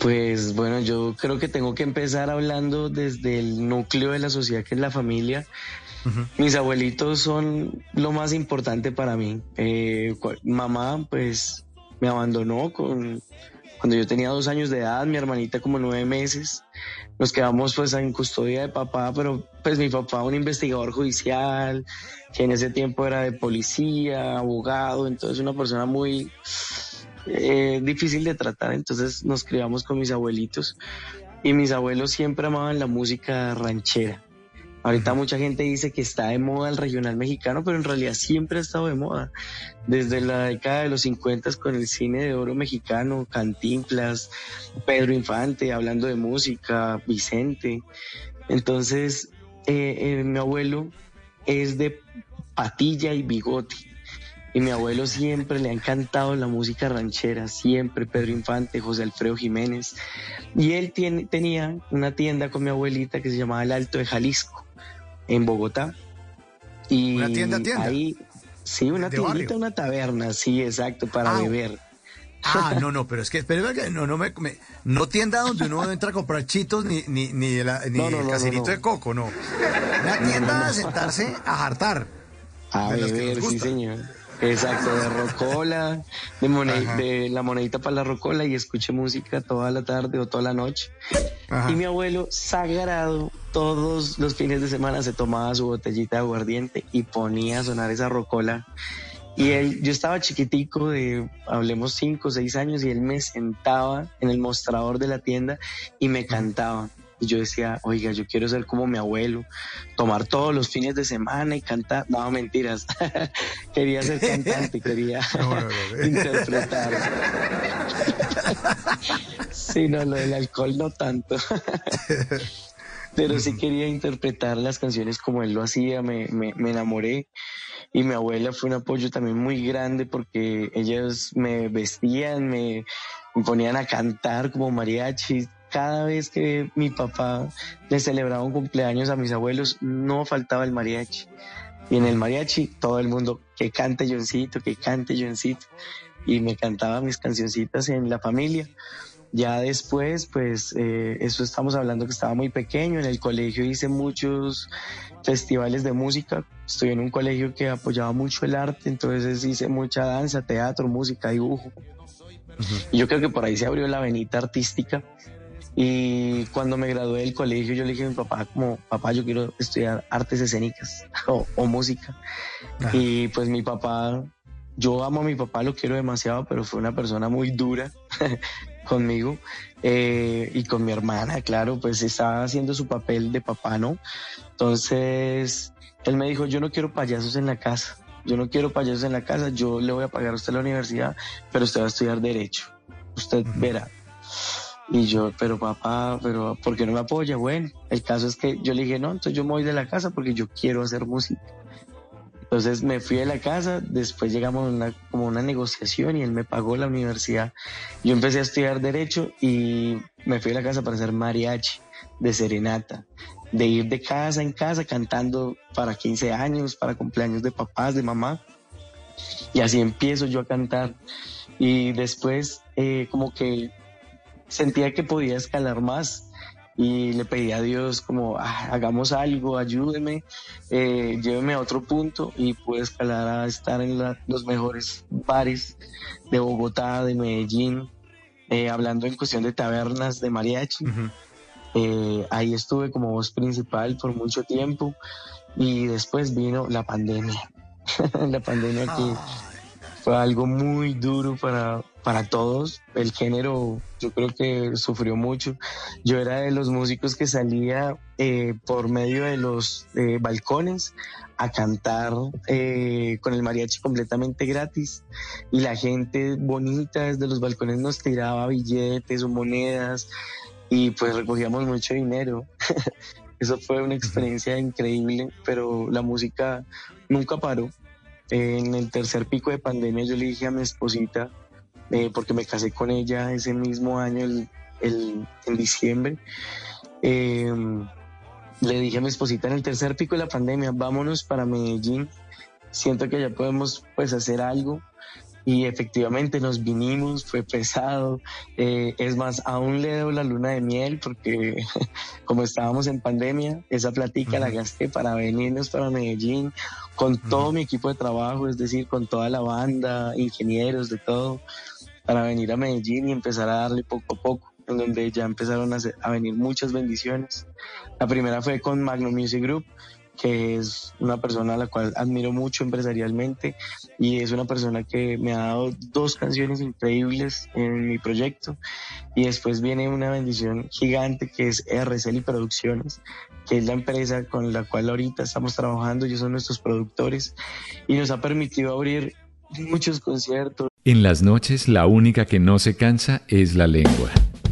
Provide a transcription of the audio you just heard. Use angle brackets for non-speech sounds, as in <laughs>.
Pues bueno, yo creo que tengo que empezar hablando desde el núcleo de la sociedad que es la familia. Mis abuelitos son lo más importante para mí. Eh, mamá, pues, me abandonó con, cuando yo tenía dos años de edad, mi hermanita como nueve meses. Nos quedamos pues en custodia de papá, pero pues mi papá un investigador judicial, que en ese tiempo era de policía, abogado, entonces una persona muy eh, difícil de tratar. Entonces nos criamos con mis abuelitos y mis abuelos siempre amaban la música ranchera. Ahorita mucha gente dice que está de moda el regional mexicano, pero en realidad siempre ha estado de moda. Desde la década de los 50 con el cine de oro mexicano, Cantinflas, Pedro Infante, hablando de música, Vicente. Entonces, eh, eh, mi abuelo es de patilla y bigote. Y mi abuelo siempre le ha encantado la música ranchera, siempre Pedro Infante, José Alfredo Jiménez. Y él tiene, tenía una tienda con mi abuelita que se llamaba El Alto de Jalisco en Bogotá. Y ¿Una tienda, tienda? Ahí, sí, una tiendita, una taberna, sí, exacto, para ah, beber. Ah, <laughs> no, no, pero es que, pero, no, no, me, no tienda donde uno entra a comprar chitos ni, ni, ni, el, ni el caserito de coco, no. Una tienda a sentarse a hartar. A beber, sí, señor. Exacto, de rocola, de, de la monedita para la rocola y escuché música toda la tarde o toda la noche. Y mi abuelo, sagrado, todos los fines de semana se tomaba su botellita de aguardiente y ponía a sonar esa rocola. Y él, yo estaba chiquitico de, hablemos cinco o seis años, y él me sentaba en el mostrador de la tienda y me cantaba. Y yo decía, oiga, yo quiero ser como mi abuelo, tomar todos los fines de semana y cantar. No, mentiras. <laughs> quería ser cantante, <laughs> quería <laughs> interpretar. sí, no, lo del alcohol no tanto. Pero sí quería interpretar las canciones como él lo hacía, me, me, me enamoré y mi abuela fue un apoyo también muy grande porque ellas me vestían, me, me ponían a cantar como mariachi, cada vez que mi papá le celebraba un cumpleaños a mis abuelos, no faltaba el mariachi. Y en el mariachi todo el mundo, que cante Johncito, que cante Johncito. Y me cantaba mis cancioncitas en la familia. Ya después, pues eh, eso estamos hablando que estaba muy pequeño. En el colegio hice muchos festivales de música. Estoy en un colegio que apoyaba mucho el arte, entonces hice mucha danza, teatro, música, dibujo. Y yo creo que por ahí se abrió la venita artística y cuando me gradué del colegio, yo le dije a mi papá, como, papá, yo quiero estudiar artes escénicas <laughs> o, música. Y pues mi papá, yo amo a mi papá, lo quiero demasiado, pero fue una persona muy dura <laughs> conmigo eh, y con mi hermana, claro, pues estaba haciendo su papel de papá, ¿no? Entonces, él me dijo, yo no quiero payasos en la casa, yo no quiero payasos en la casa, yo le voy a pagar a usted la universidad, pero usted va a estudiar derecho. Usted verá. Y yo, pero papá, pero ¿por qué no me apoya? Bueno, el caso es que yo le dije, no, entonces yo me voy de la casa porque yo quiero hacer música. Entonces me fui de la casa, después llegamos a una, como una negociación y él me pagó la universidad. Yo empecé a estudiar derecho y me fui de la casa para hacer mariachi de serenata, de ir de casa en casa cantando para 15 años, para cumpleaños de papás, de mamá. Y así empiezo yo a cantar. Y después eh, como que sentía que podía escalar más y le pedí a Dios como ah, hagamos algo, ayúdeme, eh, lléveme a otro punto y pude escalar a estar en los mejores bares de Bogotá, de Medellín, eh, hablando en cuestión de tabernas de mariachi. Eh, ahí estuve como voz principal por mucho tiempo y después vino la pandemia. <laughs> la pandemia que ah. Fue algo muy duro para, para todos. El género yo creo que sufrió mucho. Yo era de los músicos que salía eh, por medio de los eh, balcones a cantar eh, con el mariachi completamente gratis y la gente bonita desde los balcones nos tiraba billetes o monedas y pues recogíamos mucho dinero. <laughs> Eso fue una experiencia increíble, pero la música nunca paró. En el tercer pico de pandemia yo le dije a mi esposita, eh, porque me casé con ella ese mismo año, el, en diciembre. Eh, le dije a mi esposita en el tercer pico de la pandemia, vámonos para Medellín. Siento que ya podemos pues hacer algo. Y efectivamente nos vinimos, fue pesado. Eh, es más, aún le debo la luna de miel porque <laughs> como estábamos en pandemia, esa platica la gasté para venirnos para Medellín con todo mi equipo de trabajo, es decir, con toda la banda, ingenieros, de todo, para venir a Medellín y empezar a darle poco a poco, en donde ya empezaron a, a venir muchas bendiciones. La primera fue con Magno Music Group, que es una persona a la cual admiro mucho empresarialmente y es una persona que me ha dado dos canciones increíbles en mi proyecto y después viene una bendición gigante que es RCL Producciones, que es la empresa con la cual ahorita estamos trabajando, ellos son nuestros productores y nos ha permitido abrir muchos conciertos. En las noches la única que no se cansa es la lengua.